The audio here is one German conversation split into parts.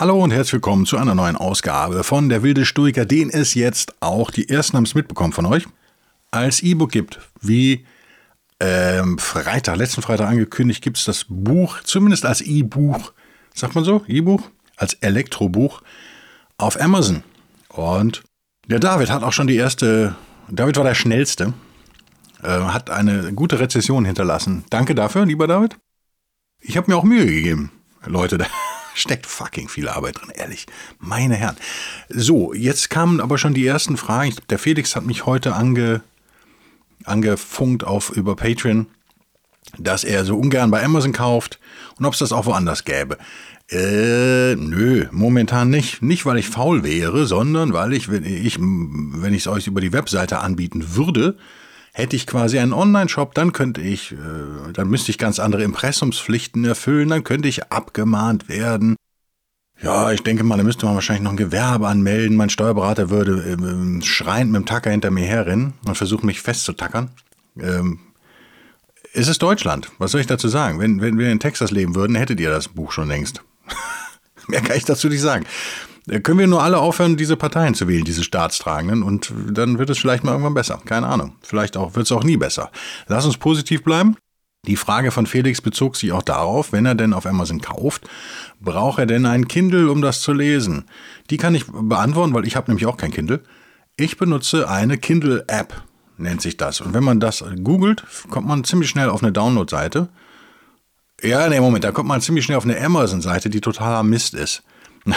Hallo und herzlich willkommen zu einer neuen Ausgabe von Der wilde Stoiker, den es jetzt auch, die ersten haben es mitbekommen von euch, als E-Book gibt. Wie ähm, Freitag, letzten Freitag angekündigt, gibt es das Buch, zumindest als E-Buch, sagt man so, E-Buch, als Elektrobuch auf Amazon. Und der David hat auch schon die erste, David war der schnellste, äh, hat eine gute Rezession hinterlassen. Danke dafür, lieber David. Ich habe mir auch Mühe gegeben, Leute. Steckt fucking viel Arbeit drin, ehrlich. Meine Herren. So, jetzt kamen aber schon die ersten Fragen. Der Felix hat mich heute ange, angefunkt auf über Patreon, dass er so ungern bei Amazon kauft und ob es das auch woanders gäbe. Äh, nö, momentan nicht. Nicht, weil ich faul wäre, sondern weil ich, wenn ich, wenn ich es euch über die Webseite anbieten würde, Hätte ich quasi einen Online-Shop, dann könnte ich, äh, dann müsste ich ganz andere Impressumspflichten erfüllen, dann könnte ich abgemahnt werden. Ja, ich denke mal, da müsste man wahrscheinlich noch ein Gewerbe anmelden. Mein Steuerberater würde äh, schreiend mit dem Tacker hinter mir herrennen und versuchen, mich festzutackern. Ähm, es ist Deutschland. Was soll ich dazu sagen? Wenn, wenn wir in Texas leben würden, hättet ihr das Buch schon längst. Mehr kann ich dazu nicht sagen. Können wir nur alle aufhören, diese Parteien zu wählen, diese Staatstragenden, und dann wird es vielleicht mal irgendwann besser. Keine Ahnung. Vielleicht auch, wird es auch nie besser. Lass uns positiv bleiben. Die Frage von Felix bezog sich auch darauf, wenn er denn auf Amazon kauft, braucht er denn ein Kindle, um das zu lesen? Die kann ich beantworten, weil ich habe nämlich auch kein Kindle. Ich benutze eine Kindle-App, nennt sich das. Und wenn man das googelt, kommt man ziemlich schnell auf eine Download-Seite. Ja, nee, Moment, da kommt man ziemlich schnell auf eine Amazon-Seite, die totaler Mist ist.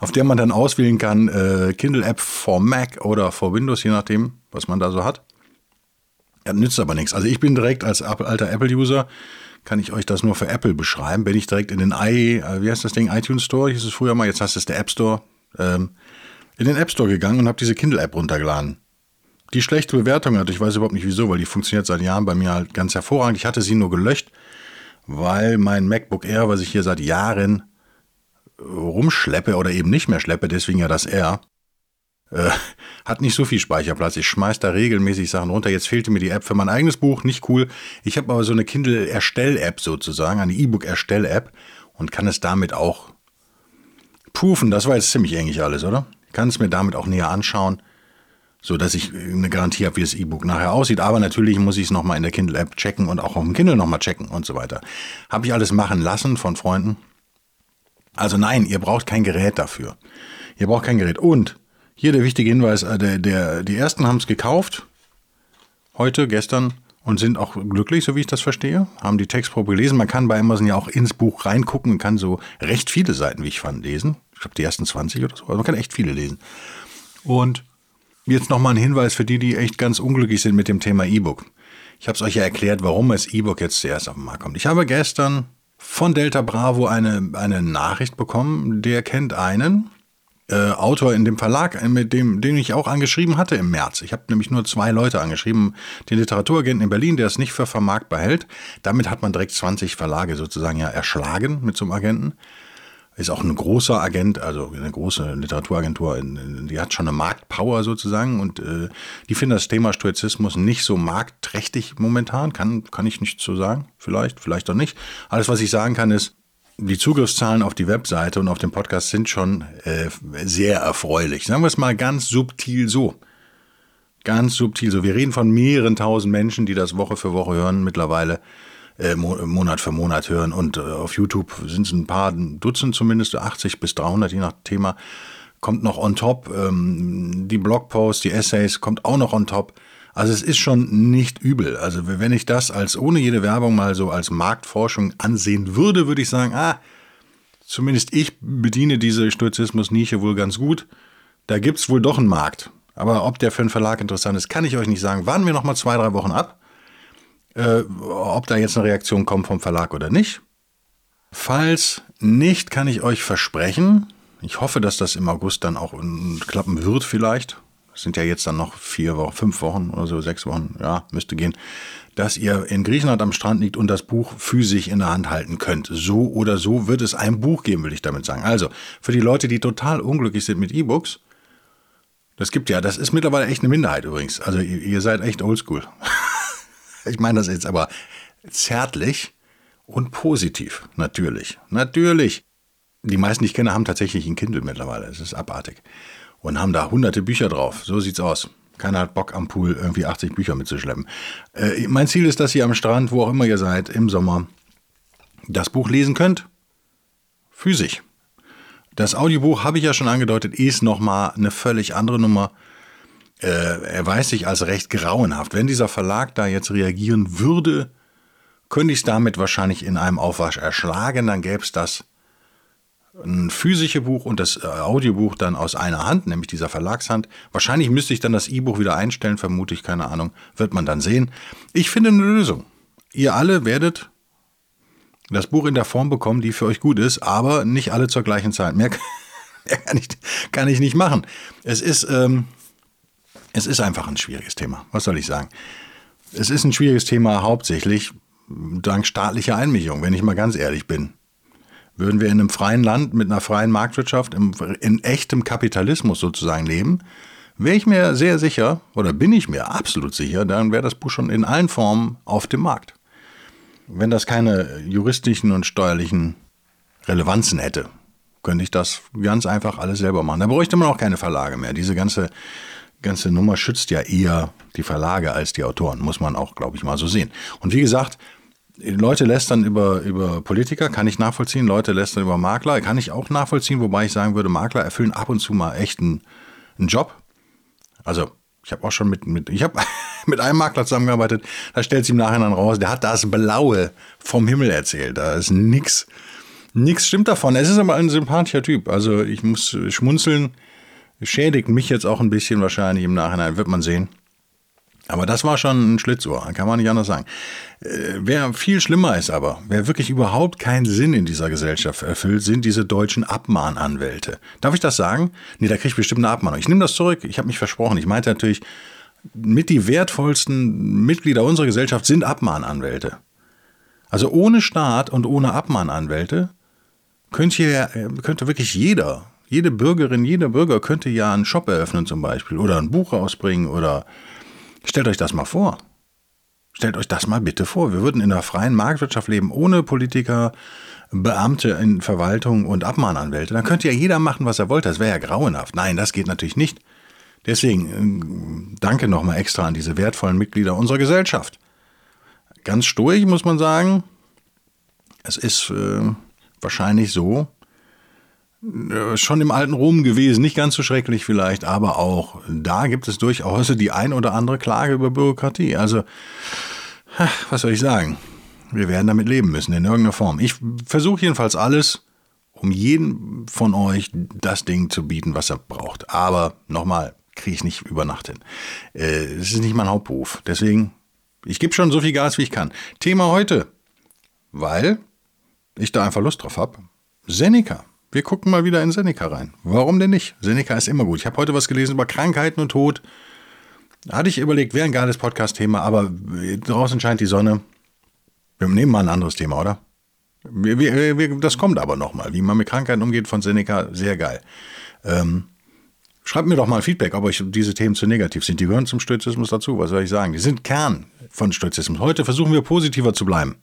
auf der man dann auswählen kann, äh, Kindle-App for Mac oder for Windows, je nachdem, was man da so hat. Ja, nützt aber nichts. Also ich bin direkt als alter Apple-User, kann ich euch das nur für Apple beschreiben. Bin ich direkt in den i, äh, wie heißt das Ding, iTunes Store, hieß es früher mal, jetzt heißt es der App Store, ähm, in den App Store gegangen und habe diese Kindle-App runtergeladen. Die schlechte Bewertung hatte, ich weiß überhaupt nicht wieso, weil die funktioniert seit Jahren bei mir halt ganz hervorragend. Ich hatte sie nur gelöscht, weil mein MacBook Air, was ich hier seit Jahren rumschleppe oder eben nicht mehr schleppe, deswegen ja das R, äh, hat nicht so viel Speicherplatz. Ich schmeiß da regelmäßig Sachen runter. Jetzt fehlte mir die App für mein eigenes Buch, nicht cool. Ich habe aber so eine Kindle-Erstell-App sozusagen, eine E-Book-Erstell-App und kann es damit auch prüfen. Das war jetzt ziemlich ähnlich alles, oder? Kann es mir damit auch näher anschauen, so dass ich eine Garantie habe, wie das E-Book nachher aussieht. Aber natürlich muss ich es nochmal in der Kindle-App checken und auch auf dem Kindle nochmal checken und so weiter. Habe ich alles machen lassen von Freunden. Also nein, ihr braucht kein Gerät dafür. Ihr braucht kein Gerät. Und hier der wichtige Hinweis, äh, der, der, die ersten haben es gekauft, heute, gestern, und sind auch glücklich, so wie ich das verstehe, haben die Textprobe gelesen. Man kann bei Amazon ja auch ins Buch reingucken und kann so recht viele Seiten, wie ich fand, lesen. Ich glaube, die ersten 20 oder so. Also man kann echt viele lesen. Und jetzt nochmal ein Hinweis für die, die echt ganz unglücklich sind mit dem Thema E-Book. Ich habe es euch ja erklärt, warum das E-Book jetzt zuerst auf den Markt kommt. Ich habe gestern von Delta Bravo eine, eine Nachricht bekommen, der kennt einen äh, Autor in dem Verlag, äh, mit dem, den ich auch angeschrieben hatte im März. Ich habe nämlich nur zwei Leute angeschrieben, den Literaturagenten in Berlin, der es nicht für vermarktbar hält. Damit hat man direkt 20 Verlage sozusagen ja erschlagen mit so einem Agenten ist auch ein großer Agent, also eine große Literaturagentur, die hat schon eine Marktpower sozusagen und äh, die finden das Thema Stoizismus nicht so marktträchtig momentan, kann, kann ich nicht so sagen, vielleicht, vielleicht auch nicht. Alles, was ich sagen kann, ist, die Zugriffszahlen auf die Webseite und auf den Podcast sind schon äh, sehr erfreulich. Sagen wir es mal ganz subtil so. Ganz subtil so. Wir reden von mehreren tausend Menschen, die das Woche für Woche hören mittlerweile äh, Monat für Monat hören. Und äh, auf YouTube sind es ein paar Dutzend zumindest, 80 bis 300, je nach Thema. Kommt noch on top. Ähm, die Blogposts, die Essays kommt auch noch on top. Also es ist schon nicht übel. Also wenn ich das als ohne jede Werbung mal so als Marktforschung ansehen würde, würde ich sagen, ah, zumindest ich bediene diese Stoizismus-Nische wohl ganz gut. Da gibt es wohl doch einen Markt. Aber ob der für einen Verlag interessant ist, kann ich euch nicht sagen. Warten wir noch mal zwei, drei Wochen ab. Äh, ob da jetzt eine Reaktion kommt vom Verlag oder nicht. Falls nicht, kann ich euch versprechen, ich hoffe, dass das im August dann auch klappen wird vielleicht. Es sind ja jetzt dann noch vier Wochen, fünf Wochen oder so, sechs Wochen, ja, müsste gehen, dass ihr in Griechenland am Strand liegt und das Buch physisch in der Hand halten könnt. So oder so wird es ein Buch geben, will ich damit sagen. Also, für die Leute, die total unglücklich sind mit E-Books, das gibt ja, das ist mittlerweile echt eine Minderheit übrigens. Also ihr, ihr seid echt oldschool. Ich meine das jetzt aber zärtlich und positiv, natürlich. Natürlich. Die meisten, die ich kenne, haben tatsächlich ein Kindle mittlerweile. Es ist abartig. Und haben da hunderte Bücher drauf. So sieht's aus. Keiner hat Bock am Pool irgendwie 80 Bücher mitzuschleppen. Äh, mein Ziel ist, dass ihr am Strand, wo auch immer ihr seid, im Sommer das Buch lesen könnt. Physisch. Das Audiobuch, habe ich ja schon angedeutet, ist nochmal eine völlig andere Nummer. Äh, erweist sich als recht grauenhaft. Wenn dieser Verlag da jetzt reagieren würde, könnte ich es damit wahrscheinlich in einem Aufwasch erschlagen. Dann gäbe es das ein physische Buch und das äh, Audiobuch dann aus einer Hand, nämlich dieser Verlagshand. Wahrscheinlich müsste ich dann das E-Buch wieder einstellen, vermute ich, keine Ahnung, wird man dann sehen. Ich finde eine Lösung. Ihr alle werdet das Buch in der Form bekommen, die für euch gut ist, aber nicht alle zur gleichen Zeit. Mehr, kann, ich, kann ich nicht machen. Es ist, ähm, es ist einfach ein schwieriges Thema. Was soll ich sagen? Es ist ein schwieriges Thema hauptsächlich dank staatlicher Einmischung, wenn ich mal ganz ehrlich bin. Würden wir in einem freien Land mit einer freien Marktwirtschaft, im, in echtem Kapitalismus sozusagen leben, wäre ich mir sehr sicher, oder bin ich mir absolut sicher, dann wäre das Buch schon in allen Formen auf dem Markt wenn das keine juristischen und steuerlichen Relevanzen hätte, könnte ich das ganz einfach alles selber machen. Da bräuchte man auch keine Verlage mehr. Diese ganze, ganze Nummer schützt ja eher die Verlage als die Autoren, muss man auch, glaube ich, mal so sehen. Und wie gesagt, Leute lästern über, über Politiker, kann ich nachvollziehen. Leute lästern über Makler, kann ich auch nachvollziehen, wobei ich sagen würde, Makler erfüllen ab und zu mal echt einen, einen Job. Also ich habe auch schon mit, mit ich habe mit einem Makler zusammengearbeitet, da stellt sich im Nachhinein raus, der hat das Blaue vom Himmel erzählt. Da ist nix, nix stimmt davon. Es ist aber ein sympathischer Typ. Also ich muss schmunzeln, schädigt mich jetzt auch ein bisschen wahrscheinlich im Nachhinein, wird man sehen. Aber das war schon ein Schlitzohr, kann man nicht anders sagen. Äh, wer viel schlimmer ist aber, wer wirklich überhaupt keinen Sinn in dieser Gesellschaft erfüllt, sind diese deutschen Abmahnanwälte. Darf ich das sagen? Nee, da kriege ich bestimmt eine Abmahnung. Ich nehme das zurück, ich habe mich versprochen. Ich meinte natürlich, mit die wertvollsten Mitglieder unserer Gesellschaft sind Abmahnanwälte. Also ohne Staat und ohne Abmahnanwälte könnte, könnte wirklich jeder, jede Bürgerin, jeder Bürger könnte ja einen Shop eröffnen zum Beispiel oder ein Buch rausbringen oder Stellt euch das mal vor. Stellt euch das mal bitte vor. Wir würden in einer freien Marktwirtschaft leben, ohne Politiker, Beamte in Verwaltung und Abmahnanwälte. Dann könnte ja jeder machen, was er wollte. Das wäre ja grauenhaft. Nein, das geht natürlich nicht. Deswegen äh, danke nochmal extra an diese wertvollen Mitglieder unserer Gesellschaft. Ganz sturig muss man sagen. Es ist äh, wahrscheinlich so, schon im alten Rom gewesen, nicht ganz so schrecklich vielleicht, aber auch da gibt es durchaus die ein oder andere Klage über Bürokratie. Also, was soll ich sagen? Wir werden damit leben müssen, in irgendeiner Form. Ich versuche jedenfalls alles, um jeden von euch das Ding zu bieten, was er braucht. Aber nochmal, kriege ich nicht über Nacht hin. Äh, es ist nicht mein Hauptberuf. Deswegen, ich gebe schon so viel Gas, wie ich kann. Thema heute, weil ich da einfach Lust drauf habe. Seneca. Wir gucken mal wieder in Seneca rein. Warum denn nicht? Seneca ist immer gut. Ich habe heute was gelesen über Krankheiten und Tod. Hatte ich überlegt, wäre ein geiles Podcast-Thema, aber draußen scheint die Sonne. Wir nehmen mal ein anderes Thema, oder? Wir, wir, wir, das kommt aber nochmal. Wie man mit Krankheiten umgeht von Seneca, sehr geil. Ähm, schreibt mir doch mal Feedback, ob euch diese Themen zu negativ sind. Die gehören zum Stoizismus dazu, was soll ich sagen? Die sind Kern von Stoizismus. Heute versuchen wir positiver zu bleiben.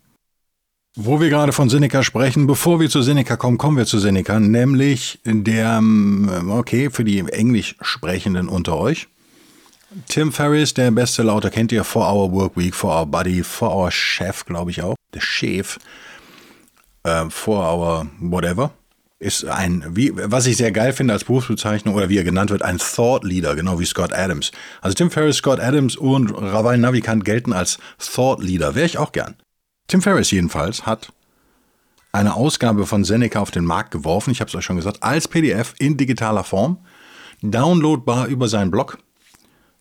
Wo wir gerade von Seneca sprechen, bevor wir zu Seneca kommen, kommen wir zu Seneca, nämlich der, ähm, okay, für die Englisch Sprechenden unter euch. Tim Ferriss, der Bestsellerautor, kennt ihr, For Our Work Week, For Our Buddy, For Our Chef, glaube ich auch, der Chef, äh, For Our Whatever, ist ein, wie, was ich sehr geil finde als Berufsbezeichnung oder wie er genannt wird, ein Thought Leader, genau wie Scott Adams. Also Tim Ferriss, Scott Adams und Raval Navikant gelten als Thought Leader, wäre ich auch gern. Tim Ferriss jedenfalls hat eine Ausgabe von Seneca auf den Markt geworfen, ich habe es euch schon gesagt, als PDF in digitaler Form, downloadbar über seinen Blog.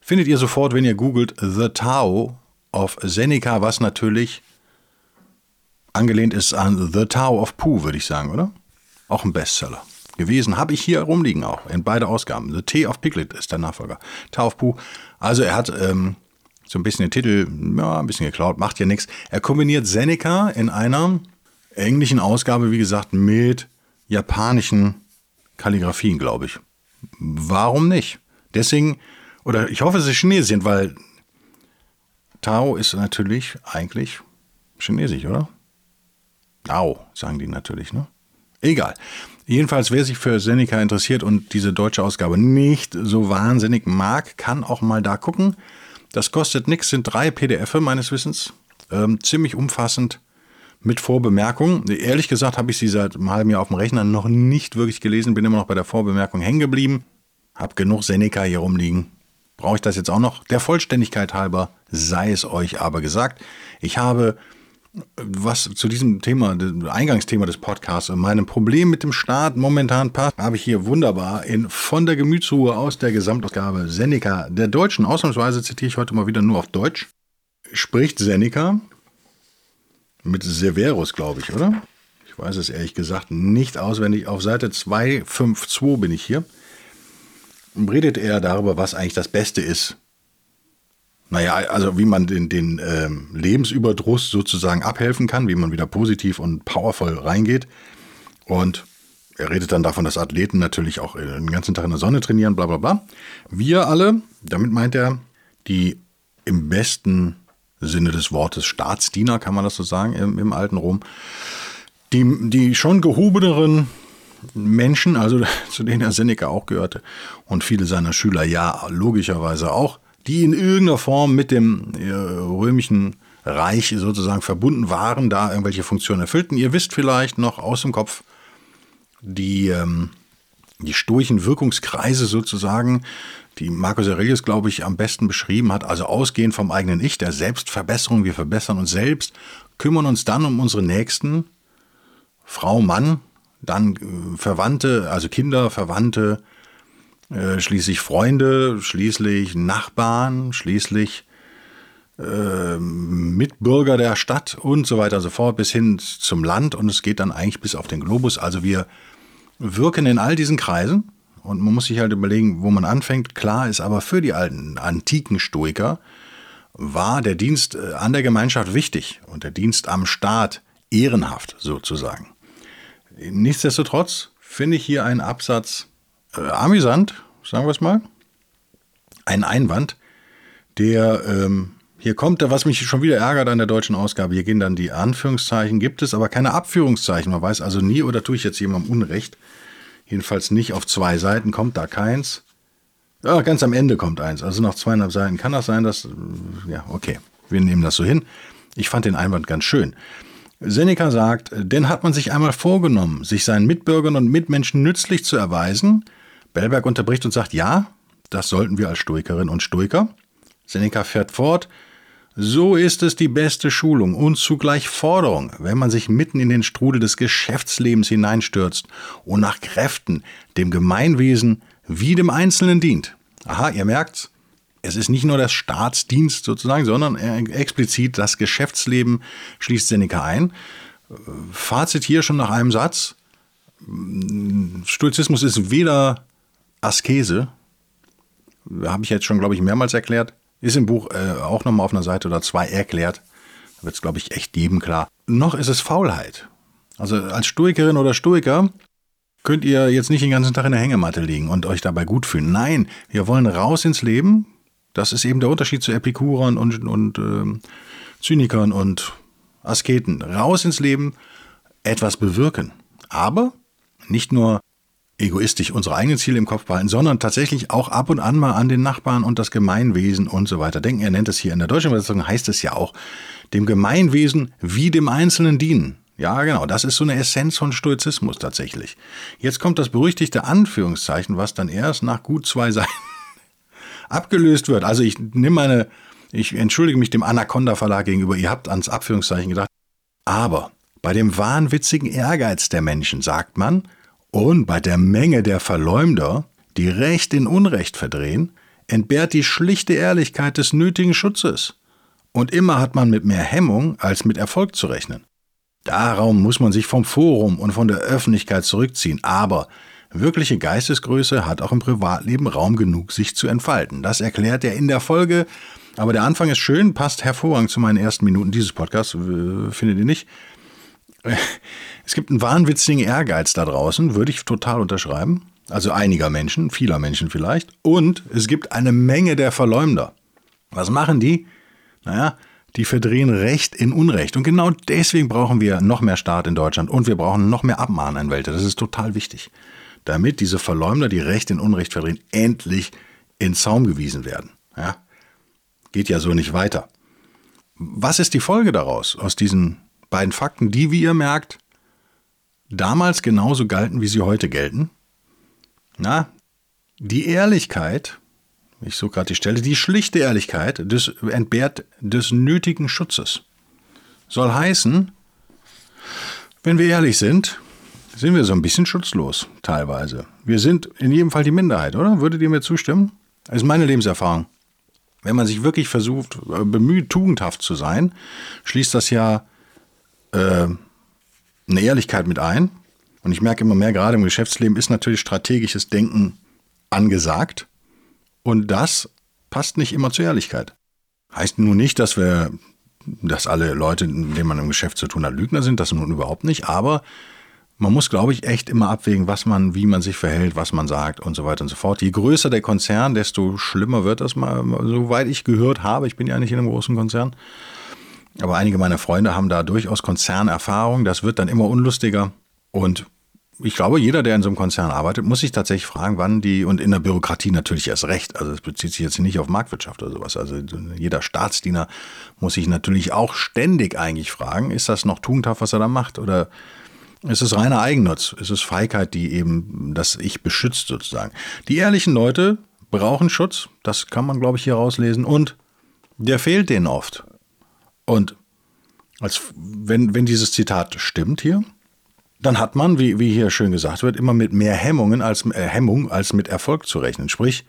Findet ihr sofort, wenn ihr googelt The Tao of Seneca, was natürlich angelehnt ist an The Tao of Pooh, würde ich sagen, oder? Auch ein Bestseller gewesen. Habe ich hier rumliegen auch, in beide Ausgaben. The Tea of Piglet ist der Nachfolger. Tao of Pooh. Also er hat ähm, so ein bisschen den Titel, ja, ein bisschen geklaut, macht ja nichts. Er kombiniert Seneca in einer englischen Ausgabe, wie gesagt, mit japanischen Kalligraphien, glaube ich. Warum nicht? Deswegen, oder ich hoffe, es ist Chinesisch, weil Tao ist natürlich eigentlich Chinesisch, oder? Tao, sagen die natürlich, ne? Egal. Jedenfalls, wer sich für Seneca interessiert und diese deutsche Ausgabe nicht so wahnsinnig mag, kann auch mal da gucken. Das kostet nichts, sind drei PDF meines Wissens. Ähm, ziemlich umfassend mit Vorbemerkungen. Ehrlich gesagt habe ich sie seit einem halben Jahr auf dem Rechner noch nicht wirklich gelesen, bin immer noch bei der Vorbemerkung hängen geblieben. Hab genug Seneca hier rumliegen. Brauche ich das jetzt auch noch? Der Vollständigkeit halber sei es euch aber gesagt. Ich habe was zu diesem Thema, Eingangsthema des Podcasts, meinem Problem mit dem Staat momentan passt, habe ich hier wunderbar in Von der Gemütsruhe aus der Gesamtausgabe Seneca der Deutschen, ausnahmsweise zitiere ich heute mal wieder nur auf Deutsch, spricht Seneca mit Severus, glaube ich, oder? Ich weiß es ehrlich gesagt nicht auswendig. Auf Seite 252 bin ich hier. Redet er darüber, was eigentlich das Beste ist naja, also wie man den, den ähm, Lebensüberdruss sozusagen abhelfen kann, wie man wieder positiv und powervoll reingeht. Und er redet dann davon, dass Athleten natürlich auch äh, den ganzen Tag in der Sonne trainieren, bla bla bla. Wir alle, damit meint er, die im besten Sinne des Wortes Staatsdiener, kann man das so sagen, im, im alten Rom, die, die schon gehobeneren Menschen, also zu denen er Seneca auch gehörte und viele seiner Schüler ja logischerweise auch, die in irgendeiner Form mit dem äh, römischen Reich sozusagen verbunden waren, da irgendwelche Funktionen erfüllten. Ihr wisst vielleicht noch aus dem Kopf die, ähm, die stoischen Wirkungskreise sozusagen, die Marcus Aurelius, glaube ich, am besten beschrieben hat. Also ausgehend vom eigenen Ich, der Selbstverbesserung. Wir verbessern uns selbst, kümmern uns dann um unsere Nächsten, Frau, Mann, dann äh, Verwandte, also Kinder, Verwandte, äh, schließlich Freunde, schließlich Nachbarn, schließlich äh, Mitbürger der Stadt und so weiter und so fort bis hin zum Land und es geht dann eigentlich bis auf den Globus. Also wir wirken in all diesen Kreisen und man muss sich halt überlegen, wo man anfängt. Klar ist aber für die alten antiken Stoiker war der Dienst äh, an der Gemeinschaft wichtig und der Dienst am Staat ehrenhaft sozusagen. Nichtsdestotrotz finde ich hier einen Absatz äh, amüsant, sagen wir es mal. Ein Einwand, der ähm, hier kommt, was mich schon wieder ärgert an der deutschen Ausgabe. Hier gehen dann die Anführungszeichen, gibt es aber keine Abführungszeichen. Man weiß also nie, oder tue ich jetzt jemandem Unrecht. Jedenfalls nicht auf zwei Seiten kommt da keins. Ja, ganz am Ende kommt eins. Also nach zweieinhalb Seiten kann das sein, dass. Äh, ja, okay. Wir nehmen das so hin. Ich fand den Einwand ganz schön. Seneca sagt, denn hat man sich einmal vorgenommen, sich seinen Mitbürgern und Mitmenschen nützlich zu erweisen, Bellberg unterbricht und sagt, ja, das sollten wir als Stoikerin und Stoiker. Seneca fährt fort, so ist es die beste Schulung und zugleich Forderung, wenn man sich mitten in den Strudel des Geschäftslebens hineinstürzt und nach Kräften dem Gemeinwesen wie dem Einzelnen dient. Aha, ihr merkt's, es ist nicht nur der Staatsdienst sozusagen, sondern explizit das Geschäftsleben schließt Seneca ein. Fazit hier schon nach einem Satz. Stoizismus ist weder Askese, habe ich jetzt schon, glaube ich, mehrmals erklärt, ist im Buch äh, auch nochmal auf einer Seite oder zwei erklärt. Da wird es, glaube ich, echt jedem klar. Noch ist es Faulheit. Also als Stoikerin oder Stoiker könnt ihr jetzt nicht den ganzen Tag in der Hängematte liegen und euch dabei gut fühlen. Nein, wir wollen raus ins Leben, das ist eben der Unterschied zu Epikurern und, und äh, Zynikern und Asketen. Raus ins Leben, etwas bewirken. Aber nicht nur egoistisch unsere eigenen Ziele im Kopf behalten, sondern tatsächlich auch ab und an mal an den Nachbarn und das Gemeinwesen und so weiter denken. Er nennt es hier in der deutschen Übersetzung, heißt es ja auch, dem Gemeinwesen wie dem Einzelnen dienen. Ja, genau, das ist so eine Essenz von Stoizismus tatsächlich. Jetzt kommt das berüchtigte Anführungszeichen, was dann erst nach gut zwei Seiten abgelöst wird. Also ich nehme meine, ich entschuldige mich dem Anaconda Verlag gegenüber, ihr habt ans Abführungszeichen gedacht. Aber bei dem wahnwitzigen Ehrgeiz der Menschen sagt man, und bei der Menge der Verleumder, die Recht in Unrecht verdrehen, entbehrt die schlichte Ehrlichkeit des nötigen Schutzes. Und immer hat man mit mehr Hemmung als mit Erfolg zu rechnen. Darum muss man sich vom Forum und von der Öffentlichkeit zurückziehen. Aber wirkliche Geistesgröße hat auch im Privatleben Raum genug, sich zu entfalten. Das erklärt er in der Folge. Aber der Anfang ist schön, passt hervorragend zu meinen ersten Minuten dieses Podcasts, findet ihr nicht? Es gibt einen wahnwitzigen Ehrgeiz da draußen, würde ich total unterschreiben. Also einiger Menschen, vieler Menschen vielleicht. Und es gibt eine Menge der Verleumder. Was machen die? Naja, die verdrehen Recht in Unrecht. Und genau deswegen brauchen wir noch mehr Staat in Deutschland und wir brauchen noch mehr Abmahnanwälte. Das ist total wichtig. Damit diese Verleumder, die Recht in Unrecht verdrehen, endlich in Zaum gewiesen werden. Ja? Geht ja so nicht weiter. Was ist die Folge daraus, aus diesen beiden Fakten, die, wie ihr merkt, damals genauso galten, wie sie heute gelten? Na, die Ehrlichkeit ich suche gerade die Stelle, die schlichte Ehrlichkeit des, entbehrt des nötigen Schutzes. Soll heißen, wenn wir ehrlich sind, sind wir so ein bisschen schutzlos, teilweise. Wir sind in jedem Fall die Minderheit, oder? Würdet ihr mir zustimmen? Das ist meine Lebenserfahrung. Wenn man sich wirklich versucht, äh, bemüht, tugendhaft zu sein, schließt das ja äh, eine Ehrlichkeit mit ein. Und ich merke immer mehr, gerade im Geschäftsleben ist natürlich strategisches Denken angesagt. Und das passt nicht immer zur Ehrlichkeit. Heißt nun nicht, dass wir, dass alle Leute, mit denen man im Geschäft zu tun hat, Lügner sind, das nun überhaupt nicht, aber man muss, glaube ich, echt immer abwägen, was man, wie man sich verhält, was man sagt und so weiter und so fort. Je größer der Konzern, desto schlimmer wird das mal, soweit ich gehört habe. Ich bin ja nicht in einem großen Konzern. Aber einige meiner Freunde haben da durchaus Konzernerfahrung. Das wird dann immer unlustiger. Und ich glaube, jeder, der in so einem Konzern arbeitet, muss sich tatsächlich fragen, wann die, und in der Bürokratie natürlich erst recht, also es bezieht sich jetzt nicht auf Marktwirtschaft oder sowas, also jeder Staatsdiener muss sich natürlich auch ständig eigentlich fragen, ist das noch tugendhaft, was er da macht, oder ist es reiner Eigennutz, ist es Feigheit, die eben das Ich beschützt sozusagen. Die ehrlichen Leute brauchen Schutz, das kann man, glaube ich, hier rauslesen, und der fehlt denen oft. Und als, wenn, wenn dieses Zitat stimmt hier, dann hat man, wie, wie hier schön gesagt wird, immer mit mehr Hemmungen als, äh, Hemmung als mit Erfolg zu rechnen. Sprich,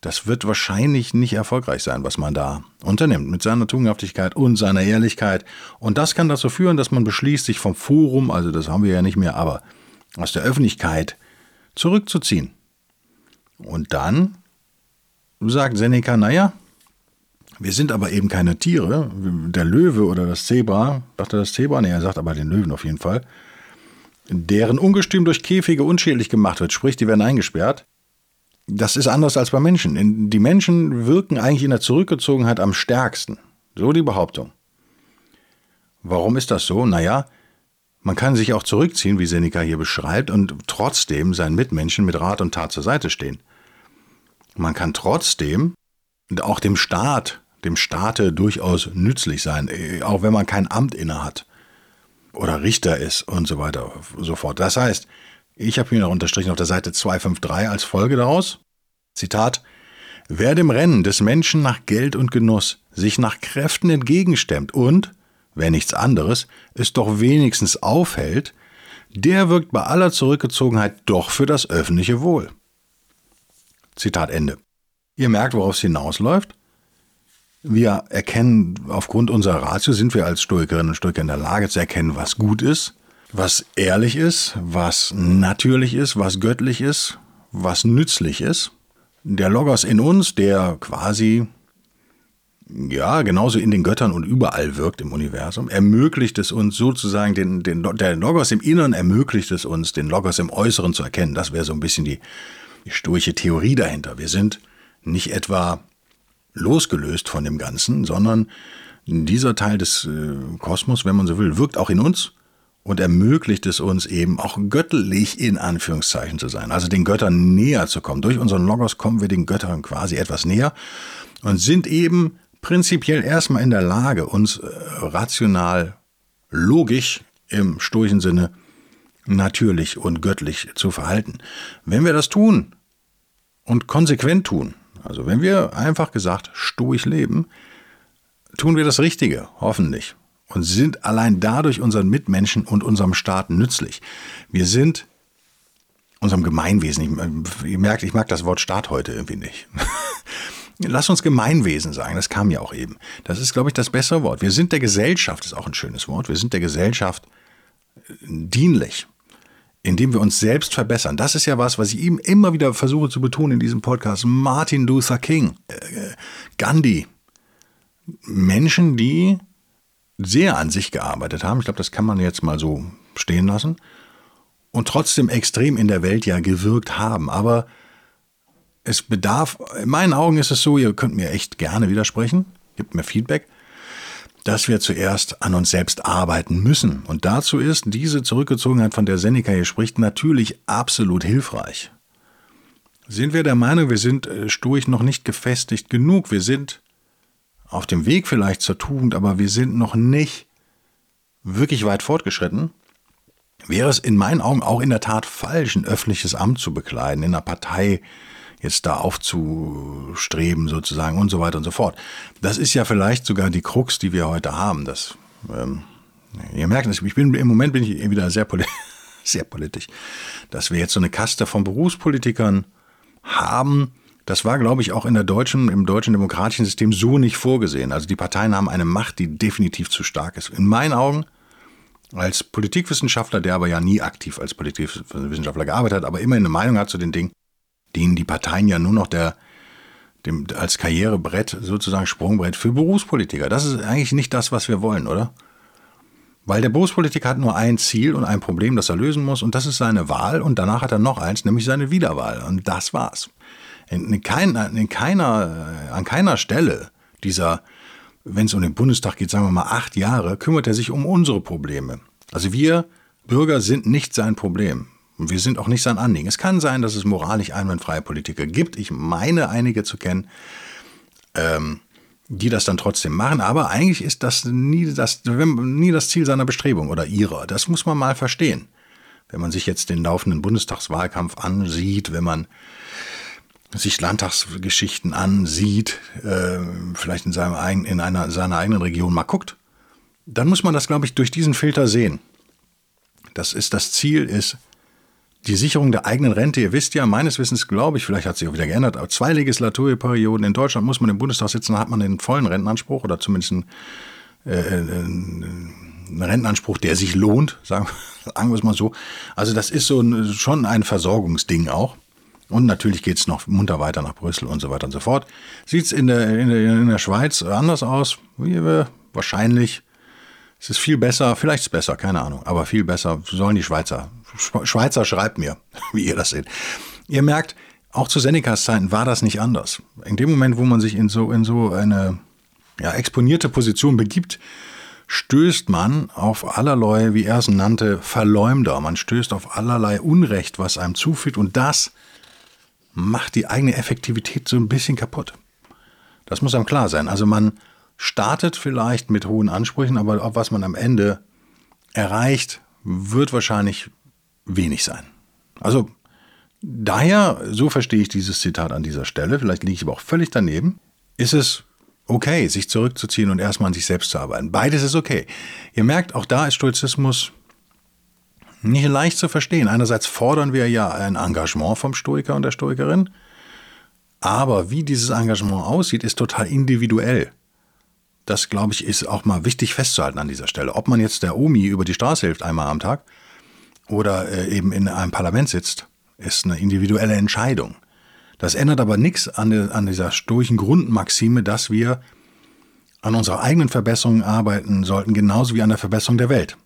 das wird wahrscheinlich nicht erfolgreich sein, was man da unternimmt mit seiner Tugendhaftigkeit und seiner Ehrlichkeit. Und das kann dazu führen, dass man beschließt, sich vom Forum, also das haben wir ja nicht mehr, aber aus der Öffentlichkeit zurückzuziehen. Und dann sagt Seneca, naja, wir sind aber eben keine Tiere. Der Löwe oder das Zebra, dachte das Zebra, nee, er sagt aber den Löwen auf jeden Fall, deren Ungestüm durch Käfige unschädlich gemacht wird, sprich, die werden eingesperrt. Das ist anders als bei Menschen. Die Menschen wirken eigentlich in der Zurückgezogenheit am stärksten. So die Behauptung. Warum ist das so? Naja, man kann sich auch zurückziehen, wie Seneca hier beschreibt, und trotzdem seinen Mitmenschen mit Rat und Tat zur Seite stehen. Man kann trotzdem auch dem Staat, dem Staate durchaus nützlich sein, äh, auch wenn man kein Amt innehat oder Richter ist und so weiter und so fort. Das heißt, ich habe hier noch unterstrichen auf der Seite 253 als Folge daraus, Zitat, Wer dem Rennen des Menschen nach Geld und Genuss sich nach Kräften entgegenstemmt und, wenn nichts anderes, es doch wenigstens aufhält, der wirkt bei aller Zurückgezogenheit doch für das öffentliche Wohl. Zitat Ende. Ihr merkt, worauf es hinausläuft? Wir erkennen, aufgrund unserer Ratio sind wir als Stoikerinnen und Stoiker in der Lage zu erkennen, was gut ist, was ehrlich ist, was natürlich ist, was göttlich ist, was nützlich ist. Der Logos in uns, der quasi ja, genauso in den Göttern und überall wirkt im Universum, ermöglicht es uns sozusagen, den, den, der Logos im Inneren ermöglicht es uns, den Logos im Äußeren zu erkennen. Das wäre so ein bisschen die, die stoische Theorie dahinter. Wir sind nicht etwa losgelöst von dem Ganzen, sondern dieser Teil des äh, Kosmos, wenn man so will, wirkt auch in uns und ermöglicht es uns eben auch göttlich in Anführungszeichen zu sein, also den Göttern näher zu kommen. Durch unseren Logos kommen wir den Göttern quasi etwas näher und sind eben prinzipiell erstmal in der Lage, uns äh, rational, logisch im stoischen Sinne natürlich und göttlich zu verhalten. Wenn wir das tun und konsequent tun, also wenn wir einfach gesagt stoisch leben, tun wir das Richtige, hoffentlich. Und sind allein dadurch unseren Mitmenschen und unserem Staat nützlich. Wir sind unserem Gemeinwesen, ich, ihr merkt, ich mag das Wort Staat heute irgendwie nicht. lass uns Gemeinwesen sagen, das kam ja auch eben. Das ist, glaube ich, das bessere Wort. Wir sind der Gesellschaft, ist auch ein schönes Wort, wir sind der Gesellschaft äh, dienlich, indem wir uns selbst verbessern. Das ist ja was, was ich ihm immer wieder versuche zu betonen in diesem Podcast. Martin Luther King, äh, Gandhi, Menschen, die sehr an sich gearbeitet haben. Ich glaube, das kann man jetzt mal so stehen lassen. Und trotzdem extrem in der Welt ja gewirkt haben. Aber es bedarf, in meinen Augen ist es so, ihr könnt mir echt gerne widersprechen, gebt mir Feedback, dass wir zuerst an uns selbst arbeiten müssen. Und dazu ist diese Zurückgezogenheit, von der Seneca hier spricht, natürlich absolut hilfreich. Sind wir der Meinung, wir sind äh, stoisch noch nicht gefestigt genug, wir sind auf dem Weg vielleicht zur Tugend, aber wir sind noch nicht wirklich weit fortgeschritten, wäre es in meinen Augen auch in der Tat falsch, ein öffentliches Amt zu bekleiden, in einer Partei jetzt da aufzustreben sozusagen und so weiter und so fort. Das ist ja vielleicht sogar die Krux, die wir heute haben. Das, ähm, ihr merkt es, ich bin im Moment bin ich wieder sehr, poli sehr politisch, dass wir jetzt so eine Kaste von Berufspolitikern haben, das war, glaube ich, auch in der deutschen, im deutschen demokratischen System so nicht vorgesehen. Also die Parteien haben eine Macht, die definitiv zu stark ist. In meinen Augen, als Politikwissenschaftler, der aber ja nie aktiv als Politikwissenschaftler gearbeitet hat, aber immer eine Meinung hat zu den Dingen, dienen die Parteien ja nur noch der, dem, als Karrierebrett, sozusagen Sprungbrett für Berufspolitiker. Das ist eigentlich nicht das, was wir wollen, oder? Weil der Berufspolitiker hat nur ein Ziel und ein Problem, das er lösen muss, und das ist seine Wahl, und danach hat er noch eins, nämlich seine Wiederwahl. Und das war's. In, keiner, in keiner, an keiner Stelle dieser, wenn es um den Bundestag geht, sagen wir mal acht Jahre, kümmert er sich um unsere Probleme. Also wir Bürger sind nicht sein Problem. Und wir sind auch nicht sein Anliegen. Es kann sein, dass es moralisch einwandfreie Politiker gibt. Ich meine einige zu kennen, ähm, die das dann trotzdem machen. Aber eigentlich ist das nie das, nie das Ziel seiner Bestrebung oder ihrer. Das muss man mal verstehen. Wenn man sich jetzt den laufenden Bundestagswahlkampf ansieht, wenn man sich Landtagsgeschichten ansieht, äh, vielleicht in, seinem eigen, in einer, seiner eigenen Region mal guckt, dann muss man das, glaube ich, durch diesen Filter sehen. Das ist das Ziel, ist die Sicherung der eigenen Rente. Ihr wisst ja, meines Wissens, glaube ich, vielleicht hat sich auch wieder geändert, aber zwei Legislaturperioden in Deutschland muss man im Bundestag sitzen, dann hat man den vollen Rentenanspruch oder zumindest einen, äh, einen Rentenanspruch, der sich lohnt, sagen, sagen wir es mal so. Also das ist so ein, schon ein Versorgungsding auch. Und natürlich geht es noch munter weiter nach Brüssel und so weiter und so fort. Sieht es in der, in, der, in der Schweiz anders aus? Wir wahrscheinlich. Es ist viel besser, vielleicht ist es besser, keine Ahnung, aber viel besser sollen die Schweizer. Schweizer schreibt mir, wie ihr das seht. Ihr merkt, auch zu Senecas Zeiten war das nicht anders. In dem Moment, wo man sich in so, in so eine ja, exponierte Position begibt, stößt man auf allerlei, wie er es nannte, Verleumder. Man stößt auf allerlei Unrecht, was einem zufügt und das macht die eigene Effektivität so ein bisschen kaputt. Das muss einem klar sein. Also man startet vielleicht mit hohen Ansprüchen, aber was man am Ende erreicht, wird wahrscheinlich wenig sein. Also daher, so verstehe ich dieses Zitat an dieser Stelle, vielleicht liege ich aber auch völlig daneben, ist es okay, sich zurückzuziehen und erstmal an sich selbst zu arbeiten. Beides ist okay. Ihr merkt, auch da ist Stoizismus nicht leicht zu verstehen. Einerseits fordern wir ja ein Engagement vom Stoiker und der Stoikerin, aber wie dieses Engagement aussieht, ist total individuell. Das, glaube ich, ist auch mal wichtig festzuhalten an dieser Stelle. Ob man jetzt der Omi über die Straße hilft einmal am Tag oder äh, eben in einem Parlament sitzt, ist eine individuelle Entscheidung. Das ändert aber nichts an, an dieser stoischen Grundmaxime, dass wir an unserer eigenen Verbesserung arbeiten sollten, genauso wie an der Verbesserung der Welt.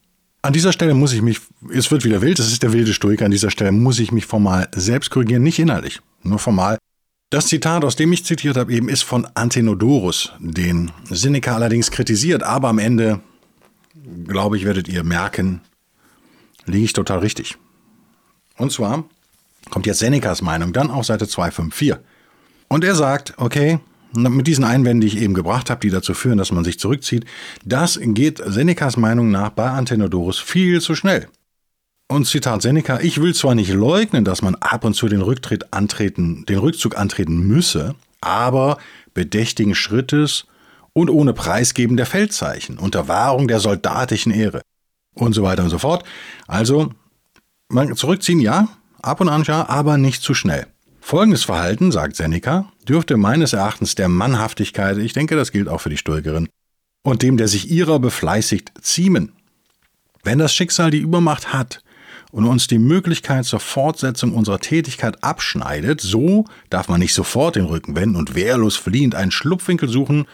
An dieser Stelle muss ich mich, es wird wieder wild, das ist der wilde Stoiker, an dieser Stelle muss ich mich formal selbst korrigieren, nicht innerlich, nur formal. Das Zitat, aus dem ich zitiert habe, eben ist von Antenodorus, den Seneca allerdings kritisiert, aber am Ende, glaube ich, werdet ihr merken, liege ich total richtig. Und zwar kommt jetzt Senecas Meinung, dann auf Seite 254. Und er sagt, okay, mit diesen Einwänden, die ich eben gebracht habe, die dazu führen, dass man sich zurückzieht, das geht Senecas Meinung nach bei Antenodorus viel zu schnell. Und Zitat Seneca, ich will zwar nicht leugnen, dass man ab und zu den Rücktritt antreten, den Rückzug antreten müsse, aber bedächtigen Schrittes und ohne Preisgeben der Feldzeichen, unter Wahrung der soldatischen Ehre und so weiter und so fort. Also, man zurückziehen ja, ab und an ja, aber nicht zu schnell. Folgendes Verhalten, sagt Seneca, dürfte meines Erachtens der Mannhaftigkeit, ich denke, das gilt auch für die Stoikerin, und dem, der sich ihrer befleißigt, ziemen. Wenn das Schicksal die Übermacht hat und uns die Möglichkeit zur Fortsetzung unserer Tätigkeit abschneidet, so darf man nicht sofort den Rücken wenden und wehrlos fliehend einen Schlupfwinkel suchen,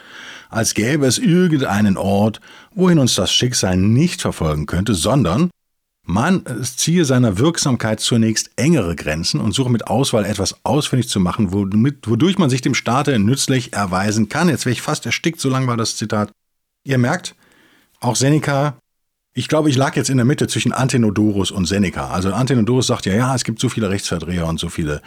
als gäbe es irgendeinen Ort, wohin uns das Schicksal nicht verfolgen könnte, sondern man ziehe seiner Wirksamkeit zunächst engere Grenzen und suche mit Auswahl etwas ausfindig zu machen, wodurch man sich dem Staate nützlich erweisen kann. Jetzt wäre ich fast erstickt, so lang war das Zitat. Ihr merkt, auch Seneca, ich glaube, ich lag jetzt in der Mitte zwischen Antenodorus und Seneca. Also Antenodorus sagt ja, ja, es gibt so viele Rechtsverdreher und so viele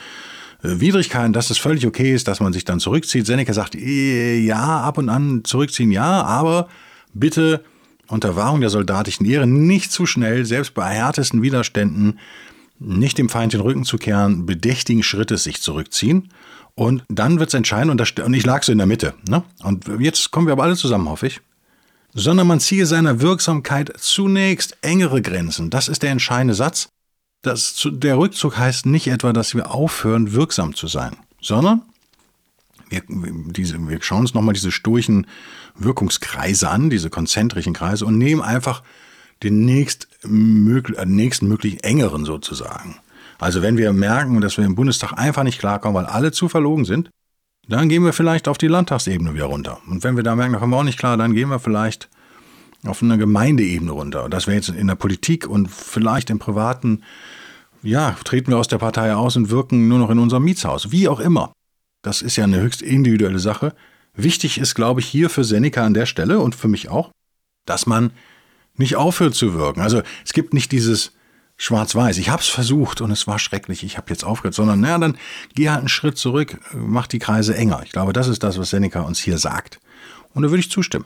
äh, Widrigkeiten, dass es völlig okay ist, dass man sich dann zurückzieht. Seneca sagt, äh, ja, ab und an zurückziehen, ja, aber bitte unter Wahrung der soldatischen Ehre nicht zu schnell, selbst bei härtesten Widerständen, nicht dem Feind den Rücken zu kehren, bedächtigen Schrittes sich zurückziehen. Und dann wird es entscheiden, und, das, und ich lag so in der Mitte. Ne? Und jetzt kommen wir aber alle zusammen, hoffe ich. Sondern man ziehe seiner Wirksamkeit zunächst engere Grenzen. Das ist der entscheidende Satz. Das, der Rückzug heißt nicht etwa, dass wir aufhören, wirksam zu sein, sondern wir, diese, wir schauen uns nochmal diese sturchen Wirkungskreise an, diese konzentrischen Kreise, und nehmen einfach den nächst, möglich, äh, nächsten möglich engeren sozusagen. Also wenn wir merken, dass wir im Bundestag einfach nicht klarkommen, weil alle zu verlogen sind, dann gehen wir vielleicht auf die Landtagsebene wieder runter. Und wenn wir da merken, da kommen wir auch nicht klar, dann gehen wir vielleicht auf eine Gemeindeebene runter. Das wäre jetzt in der Politik und vielleicht im Privaten, ja, treten wir aus der Partei aus und wirken nur noch in unserem Mietshaus. Wie auch immer. Das ist ja eine höchst individuelle Sache. Wichtig ist, glaube ich, hier für Seneca an der Stelle und für mich auch, dass man nicht aufhört zu wirken. Also es gibt nicht dieses Schwarz-Weiß. Ich habe es versucht und es war schrecklich. Ich habe jetzt aufgehört, sondern naja, dann geh halt einen Schritt zurück, mach die Kreise enger. Ich glaube, das ist das, was Seneca uns hier sagt. Und da würde ich zustimmen.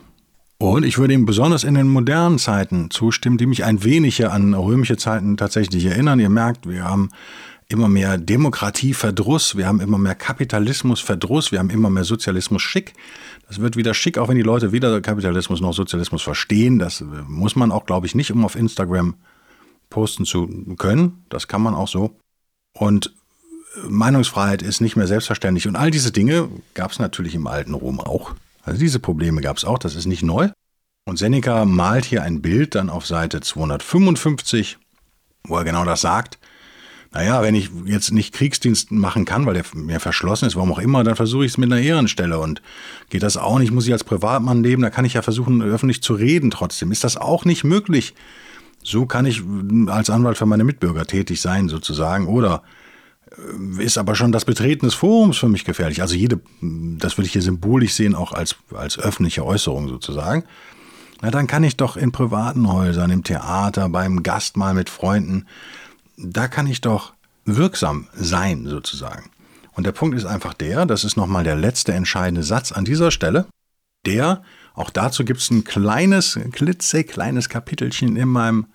Und ich würde ihm besonders in den modernen Zeiten zustimmen, die mich ein wenig an römische Zeiten tatsächlich erinnern. Ihr merkt, wir haben immer mehr Demokratieverdruss, wir haben immer mehr Kapitalismusverdruss, wir haben immer mehr Sozialismus schick. Das wird wieder schick, auch wenn die Leute weder Kapitalismus noch Sozialismus verstehen. Das äh, muss man auch, glaube ich, nicht, um auf Instagram posten zu können. Das kann man auch so. Und äh, Meinungsfreiheit ist nicht mehr selbstverständlich. Und all diese Dinge gab es natürlich im alten Rom auch. Also diese Probleme gab es auch, das ist nicht neu. Und Seneca malt hier ein Bild dann auf Seite 255, wo er genau das sagt naja, wenn ich jetzt nicht Kriegsdienst machen kann, weil der mir verschlossen ist, warum auch immer, dann versuche ich es mit einer Ehrenstelle. Und geht das auch nicht, muss ich als Privatmann leben, da kann ich ja versuchen, öffentlich zu reden trotzdem. Ist das auch nicht möglich? So kann ich als Anwalt für meine Mitbürger tätig sein, sozusagen. Oder äh, ist aber schon das Betreten des Forums für mich gefährlich. Also jede, das würde ich hier symbolisch sehen, auch als, als öffentliche Äußerung sozusagen. Na, dann kann ich doch in privaten Häusern, im Theater, beim Gastmahl mit Freunden da kann ich doch wirksam sein, sozusagen. Und der Punkt ist einfach der, das ist nochmal der letzte entscheidende Satz an dieser Stelle, der, auch dazu gibt es ein kleines, klitzekleines Kapitelchen in meinem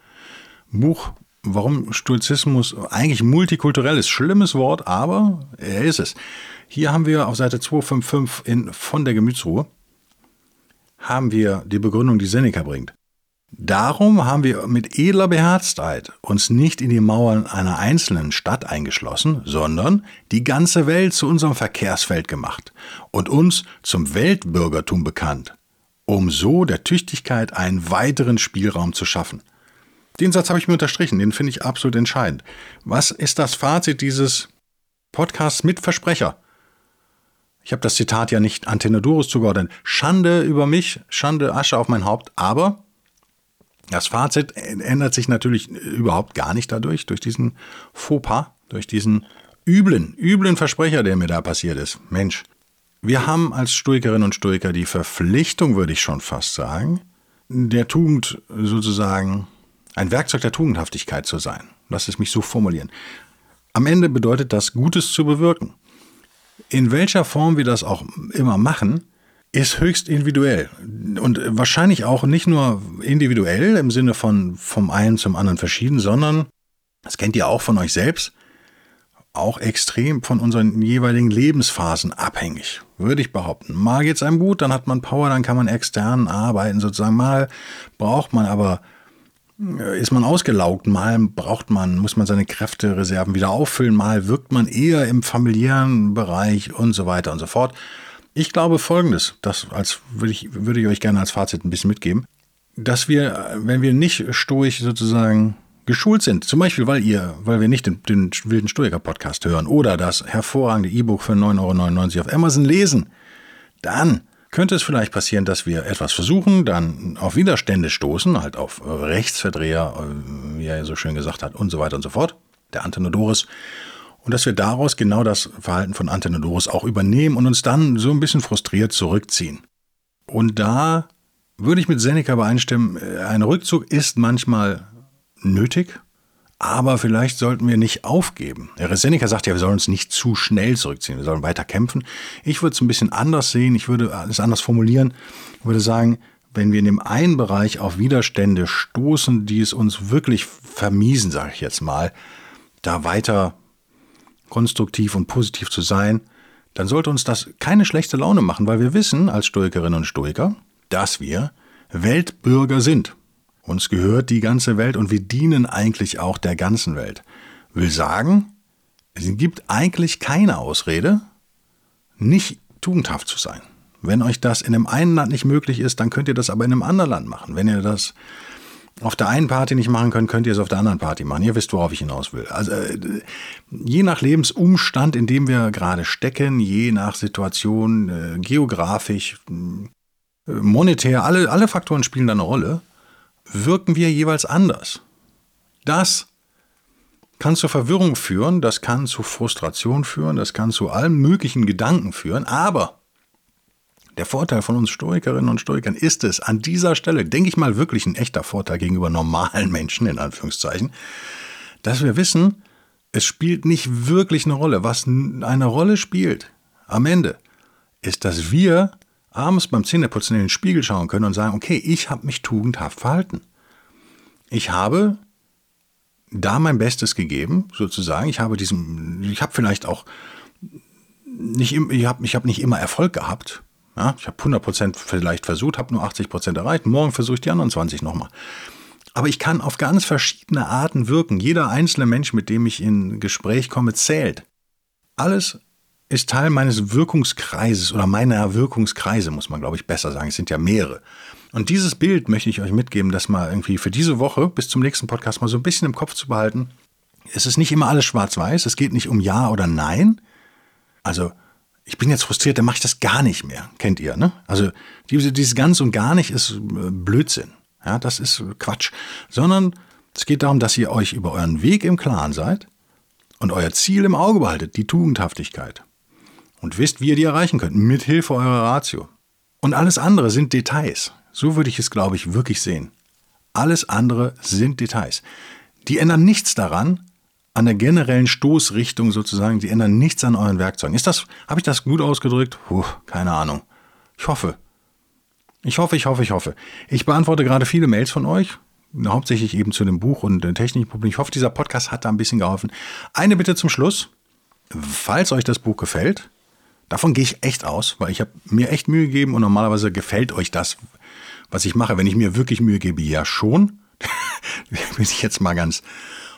Buch, warum Stoizismus eigentlich multikulturell ist. Schlimmes Wort, aber er ist es. Hier haben wir auf Seite 255 in Von der Gemütsruhe, haben wir die Begründung, die Seneca bringt. Darum haben wir mit edler Beherztheit uns nicht in die Mauern einer einzelnen Stadt eingeschlossen, sondern die ganze Welt zu unserem Verkehrsfeld gemacht und uns zum Weltbürgertum bekannt, um so der Tüchtigkeit einen weiteren Spielraum zu schaffen. Den Satz habe ich mir unterstrichen, den finde ich absolut entscheidend. Was ist das Fazit dieses Podcasts mit Versprecher? Ich habe das Zitat ja nicht Antenodorus zugeordnet. Schande über mich, Schande, Asche auf mein Haupt, aber das Fazit ändert sich natürlich überhaupt gar nicht dadurch, durch diesen Fauxpas, durch diesen üblen, üblen Versprecher, der mir da passiert ist. Mensch, wir haben als Stoikerinnen und Stoiker die Verpflichtung, würde ich schon fast sagen, der Tugend sozusagen ein Werkzeug der Tugendhaftigkeit zu sein. Lass es mich so formulieren. Am Ende bedeutet das, Gutes zu bewirken. In welcher Form wir das auch immer machen, ist höchst individuell und wahrscheinlich auch nicht nur individuell im Sinne von vom einen zum anderen verschieden, sondern, das kennt ihr auch von euch selbst, auch extrem von unseren jeweiligen Lebensphasen abhängig, würde ich behaupten. Mal geht es einem gut, dann hat man Power, dann kann man extern arbeiten sozusagen. Mal braucht man aber ist man ausgelaugt, mal braucht man, muss man seine Kräftereserven wieder auffüllen, mal wirkt man eher im familiären Bereich und so weiter und so fort. Ich glaube folgendes, das als würde ich, würde ich euch gerne als Fazit ein bisschen mitgeben, dass wir, wenn wir nicht stoisch sozusagen geschult sind, zum Beispiel, weil ihr, weil wir nicht den, den wilden Stoiker-Podcast hören oder das hervorragende E-Book für 9,99 Euro auf Amazon lesen, dann könnte es vielleicht passieren, dass wir etwas versuchen, dann auf Widerstände stoßen, halt auf Rechtsverdreher, äh, wie er so schön gesagt hat, und so weiter und so fort, der Antenodorus. Und dass wir daraus genau das Verhalten von Antenodorus auch übernehmen und uns dann so ein bisschen frustriert zurückziehen. Und da würde ich mit Seneca übereinstimmen, äh, ein Rückzug ist manchmal nötig, aber vielleicht sollten wir nicht aufgeben. Der Seneca sagt ja, wir sollen uns nicht zu schnell zurückziehen, wir sollen weiter kämpfen. Ich würde es ein bisschen anders sehen, ich würde es anders formulieren. Ich würde sagen, wenn wir in dem einen Bereich auf Widerstände stoßen, die es uns wirklich vermiesen, sage ich jetzt mal, da weiter konstruktiv und positiv zu sein, dann sollte uns das keine schlechte Laune machen, weil wir wissen als Stoikerinnen und Stoiker, dass wir Weltbürger sind. Uns gehört die ganze Welt und wir dienen eigentlich auch der ganzen Welt. Will sagen, es gibt eigentlich keine Ausrede, nicht tugendhaft zu sein. Wenn euch das in einem einen Land nicht möglich ist, dann könnt ihr das aber in einem anderen Land machen. Wenn ihr das auf der einen Party nicht machen könnt, könnt ihr es auf der anderen Party machen. Ihr wisst, worauf ich hinaus will. Also äh, je nach Lebensumstand, in dem wir gerade stecken, je nach Situation, äh, geografisch, äh, monetär, alle, alle Faktoren spielen da eine Rolle wirken wir jeweils anders. Das kann zur Verwirrung führen, das kann zu Frustration führen, das kann zu allen möglichen Gedanken führen, aber der Vorteil von uns Stoikerinnen und Stoikern ist es, an dieser Stelle, denke ich mal wirklich ein echter Vorteil gegenüber normalen Menschen, in Anführungszeichen, dass wir wissen, es spielt nicht wirklich eine Rolle. Was eine Rolle spielt am Ende, ist, dass wir abends beim Zähneputzen in den Spiegel schauen können und sagen, okay, ich habe mich tugendhaft verhalten. Ich habe da mein Bestes gegeben, sozusagen. Ich habe diesen, ich habe vielleicht auch nicht, ich habe ich hab nicht immer Erfolg gehabt. Ja, ich habe 100% vielleicht versucht, habe nur 80% erreicht. Morgen versuche ich die anderen 20 nochmal. Aber ich kann auf ganz verschiedene Arten wirken. Jeder einzelne Mensch, mit dem ich in Gespräch komme, zählt. Alles ist Teil meines Wirkungskreises oder meiner Wirkungskreise, muss man, glaube ich, besser sagen. Es sind ja mehrere. Und dieses Bild möchte ich euch mitgeben, das mal irgendwie für diese Woche bis zum nächsten Podcast mal so ein bisschen im Kopf zu behalten. Es ist nicht immer alles schwarz-weiß. Es geht nicht um Ja oder Nein. Also, ich bin jetzt frustriert, dann mache ich das gar nicht mehr. Kennt ihr, ne? Also, diese, dieses ganz und gar nicht ist äh, Blödsinn. Ja, das ist Quatsch. Sondern es geht darum, dass ihr euch über euren Weg im Klaren seid und euer Ziel im Auge behaltet, die Tugendhaftigkeit und wisst, wie ihr die erreichen könnt, mit Hilfe eurer Ratio. Und alles andere sind Details. So würde ich es, glaube ich, wirklich sehen. Alles andere sind Details. Die ändern nichts daran, an der generellen Stoßrichtung sozusagen, die ändern nichts an euren Werkzeugen. Ist das, habe ich das gut ausgedrückt? Puh, keine Ahnung. Ich hoffe. Ich hoffe, ich hoffe, ich hoffe. Ich beantworte gerade viele Mails von euch, hauptsächlich eben zu dem Buch und den Technikproblemen. Ich hoffe, dieser Podcast hat da ein bisschen geholfen. Eine Bitte zum Schluss. Falls euch das Buch gefällt, Davon gehe ich echt aus, weil ich habe mir echt Mühe gegeben und normalerweise gefällt euch das, was ich mache. Wenn ich mir wirklich Mühe gebe, ja schon. Bin ich jetzt mal ganz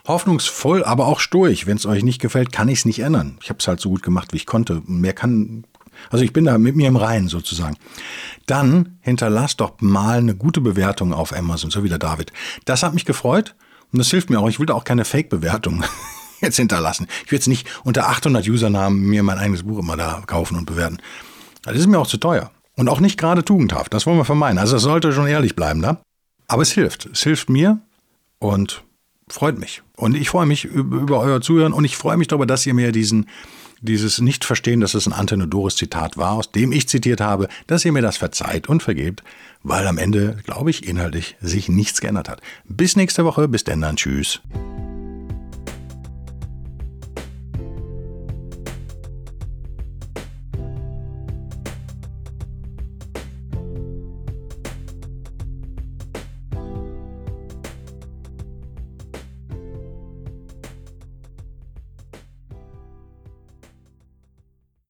hoffnungsvoll, aber auch stoisch. Wenn es euch nicht gefällt, kann ich es nicht ändern. Ich habe es halt so gut gemacht, wie ich konnte. Mehr kann. Also ich bin da mit mir im Reinen sozusagen. Dann hinterlasst doch mal eine gute Bewertung auf Amazon, so wie der David. Das hat mich gefreut und das hilft mir auch. Ich will da auch keine Fake-Bewertung jetzt hinterlassen. Ich will jetzt nicht unter 800 Usernamen mir mein eigenes Buch immer da kaufen und bewerten. Das ist mir auch zu teuer. Und auch nicht gerade tugendhaft. Das wollen wir vermeiden. Also es sollte schon ehrlich bleiben da. Aber es hilft. Es hilft mir und freut mich. Und ich freue mich über euer Zuhören und ich freue mich darüber, dass ihr mir diesen, dieses Nicht-Verstehen, dass es ein Antenodorus-Zitat war, aus dem ich zitiert habe, dass ihr mir das verzeiht und vergebt, weil am Ende, glaube ich, inhaltlich sich nichts geändert hat. Bis nächste Woche. Bis denn dann. Tschüss.